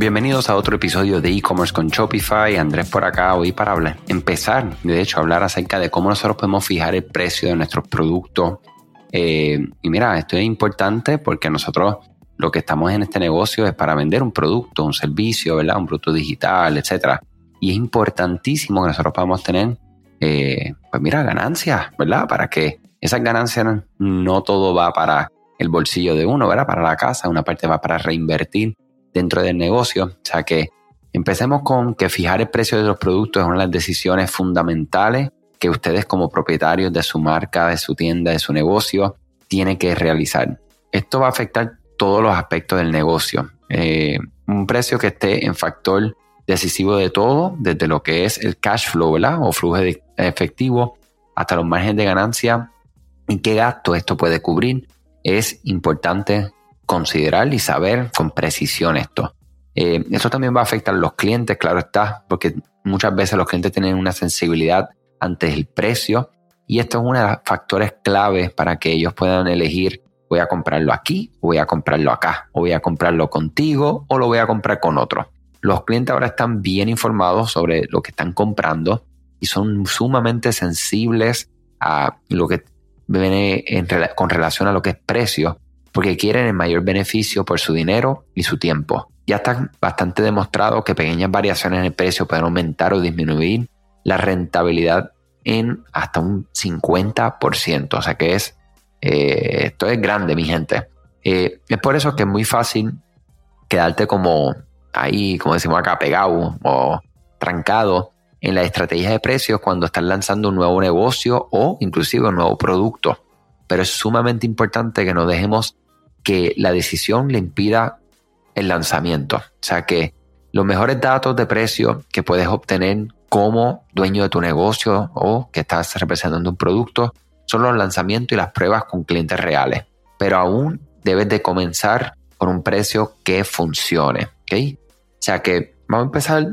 Bienvenidos a otro episodio de e-commerce con Shopify. Andrés por acá hoy para hablar, empezar, de hecho, hablar acerca de cómo nosotros podemos fijar el precio de nuestros productos. Eh, y mira, esto es importante porque nosotros lo que estamos en este negocio es para vender un producto, un servicio, ¿verdad? Un producto digital, etcétera. Y es importantísimo que nosotros podamos tener, eh, pues mira, ganancias, ¿verdad? Para que esas ganancias no todo va para el bolsillo de uno, ¿verdad? Para la casa, una parte va para reinvertir dentro del negocio. O sea que empecemos con que fijar el precio de los productos es una de las decisiones fundamentales que ustedes como propietarios de su marca, de su tienda, de su negocio, tienen que realizar. Esto va a afectar todos los aspectos del negocio. Eh, un precio que esté en factor decisivo de todo, desde lo que es el cash flow. O flujo de efectivo, hasta los márgenes de ganancia y qué gasto esto puede cubrir. Es importante considerar y saber con precisión esto. Eh, esto también va a afectar a los clientes, claro está, porque muchas veces los clientes tienen una sensibilidad ante el precio y esto es uno de los factores claves para que ellos puedan elegir voy a comprarlo aquí, voy a comprarlo acá, o voy a comprarlo contigo o lo voy a comprar con otro. Los clientes ahora están bien informados sobre lo que están comprando y son sumamente sensibles a lo que viene con relación a lo que es precio porque quieren el mayor beneficio por su dinero y su tiempo. Ya está bastante demostrado que pequeñas variaciones en el precio pueden aumentar o disminuir la rentabilidad en hasta un 50%. O sea que es, eh, esto es grande, mi gente. Eh, es por eso que es muy fácil quedarte como ahí, como decimos acá, pegado o trancado en la estrategia de precios cuando estás lanzando un nuevo negocio o inclusive un nuevo producto. Pero es sumamente importante que no dejemos que la decisión le impida el lanzamiento. O sea que los mejores datos de precio que puedes obtener como dueño de tu negocio o que estás representando un producto son los lanzamientos y las pruebas con clientes reales. Pero aún debes de comenzar con un precio que funcione. ¿okay? O sea que vamos a empezar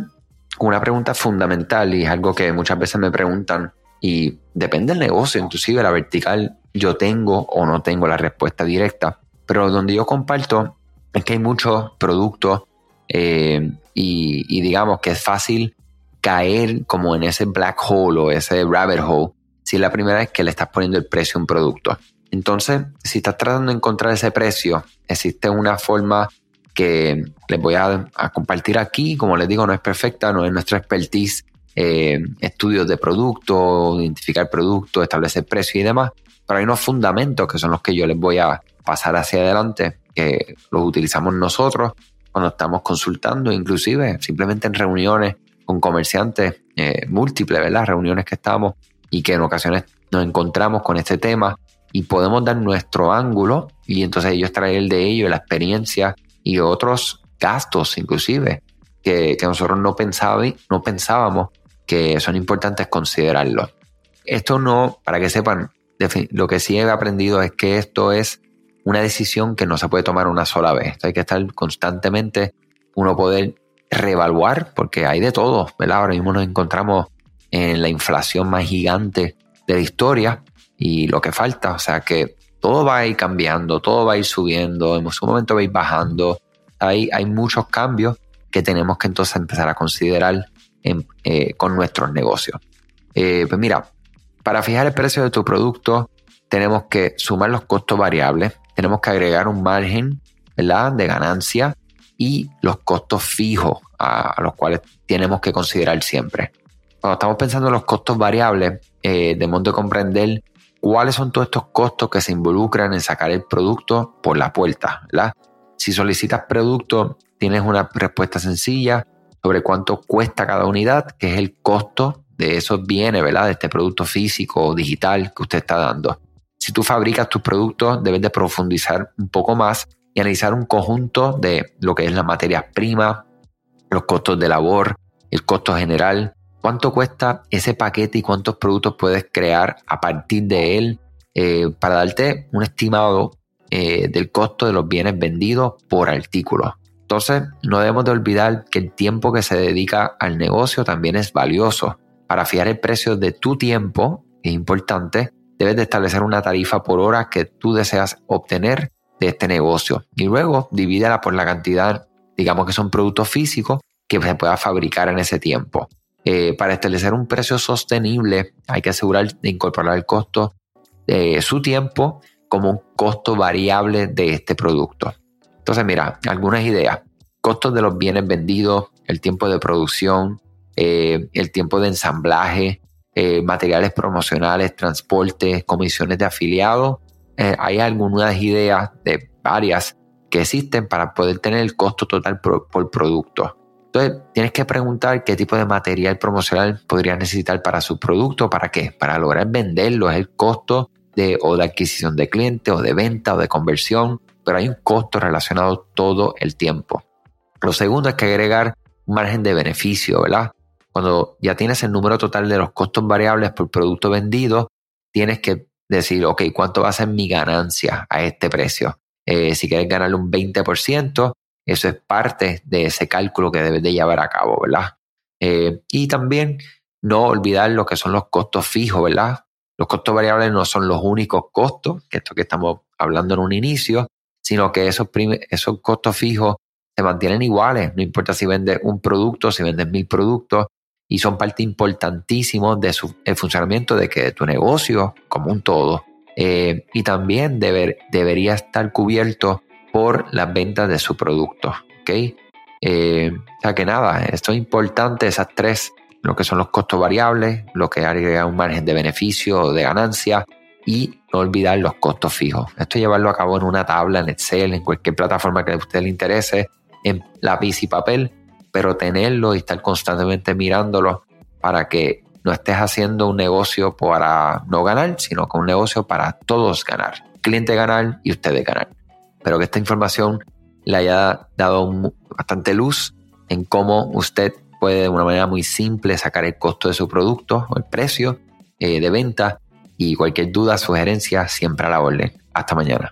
con una pregunta fundamental y es algo que muchas veces me preguntan y depende del negocio, inclusive la vertical, yo tengo o no tengo la respuesta directa. Pero donde yo comparto es que hay muchos productos eh, y, digamos que es fácil caer como en ese black hole o ese rabbit hole si es la primera vez que le estás poniendo el precio a un producto. Entonces, si estás tratando de encontrar ese precio, existe una forma que les voy a, compartir aquí. Como les digo, no es perfecta, no es nuestra expertise, eh, estudios de producto, identificar productos, establecer precio y demás. Pero hay unos fundamentos que son los que yo les voy a pasar hacia adelante, que los utilizamos nosotros cuando estamos consultando, inclusive simplemente en reuniones con comerciantes eh, múltiples, ¿verdad? Reuniones que estamos y que en ocasiones nos encontramos con este tema y podemos dar nuestro ángulo y entonces ellos traen el de ellos, la experiencia y otros gastos inclusive que, que nosotros no, no pensábamos que son importantes considerarlos. Esto no, para que sepan, lo que sí he aprendido es que esto es una decisión que no se puede tomar una sola vez. Hay que estar constantemente, uno poder reevaluar, porque hay de todo, ¿verdad? Ahora mismo nos encontramos en la inflación más gigante de la historia y lo que falta, o sea que todo va a ir cambiando, todo va a ir subiendo, en su momento va a ir bajando, hay, hay muchos cambios que tenemos que entonces empezar a considerar eh, con nuestros negocios. Eh, pues mira, para fijar el precio de tu producto tenemos que sumar los costos variables, tenemos que agregar un margen ¿verdad? de ganancia y los costos fijos a, los cuales tenemos que considerar siempre. Cuando estamos pensando en los costos variables, eh, debemos de comprender cuáles son todos estos costos que se involucran en sacar el producto por la puerta. ¿verdad? Si solicitas producto, tienes una respuesta sencilla sobre cuánto cuesta cada unidad, que es el costo de esos bienes, ¿verdad? De este producto físico o digital que usted está dando. Si tú fabricas tus productos, debes de profundizar un poco más y analizar un conjunto de lo que es la materia prima, los costos de labor, el costo general, cuánto cuesta ese paquete y cuántos productos puedes crear a partir de él eh, para darte un estimado eh, del costo de los bienes vendidos por artículo. Entonces, no debemos de olvidar que el tiempo que se dedica al negocio también es valioso. Para fijar el precio de tu tiempo, es importante, debes de establecer una tarifa por hora que tú deseas obtener de este negocio y luego divídela por la cantidad digamos que son productos físicos que se pueda fabricar en ese tiempo. Eh, para establecer un precio sostenible hay que asegurar de incorporar el costo de su tiempo como un costo variable de este producto. Entonces, mira, algunas ideas. Costos de los bienes vendidos, el tiempo de producción, eh, el tiempo de ensamblaje, eh, materiales promocionales, transporte, comisiones de afiliados. hay algunas ideas de varias que existen para poder tener el costo total por, producto. Entonces, tienes que preguntar qué tipo de material promocional podrías necesitar para su producto, ¿para qué? Para lograr venderlo, es el costo de, o de adquisición de cliente, o de venta, o de conversión, pero hay un costo relacionado todo el tiempo. Lo segundo es que agregar un margen de beneficio, ¿verdad? Cuando ya tienes el número total de los costos variables por producto vendido, tienes que decir, ok, ¿cuánto va a ser mi ganancia a este precio? Eh, si quieres ganarle un 20%, eso es parte de ese cálculo que debes de llevar a cabo, ¿verdad? Eh, y también no olvidar lo que son los costos fijos, ¿verdad? Los costos variables no son los únicos costos, que esto que estamos hablando en un inicio, sino que esos, esos costos fijos se mantienen iguales, no importa si vendes un producto, si vendes mil productos, y son parte importantísimo del funcionamiento de que tu negocio como un todo eh, y también debería estar cubierto por las ventas de su producto. ¿ok? Eh, o sea que nada, esto es importante, esas tres, lo que son los costos variables, lo que agrega un margen de beneficio o de ganancia y no olvidar los costos fijos. Esto llevarlo a cabo en una tabla, en Excel, en cualquier plataforma que a usted le interese, en lápiz y papel, pero tenerlo y estar constantemente mirándolo para que no estés haciendo un negocio para no ganar, sino con un negocio para todos ganar. Cliente ganar y ustedes ganar. Espero que esta información le haya dado bastante luz en cómo usted puede de una manera muy simple sacar el costo de su producto o el precio eh, de venta y cualquier duda, sugerencia, siempre a la orden. Hasta mañana.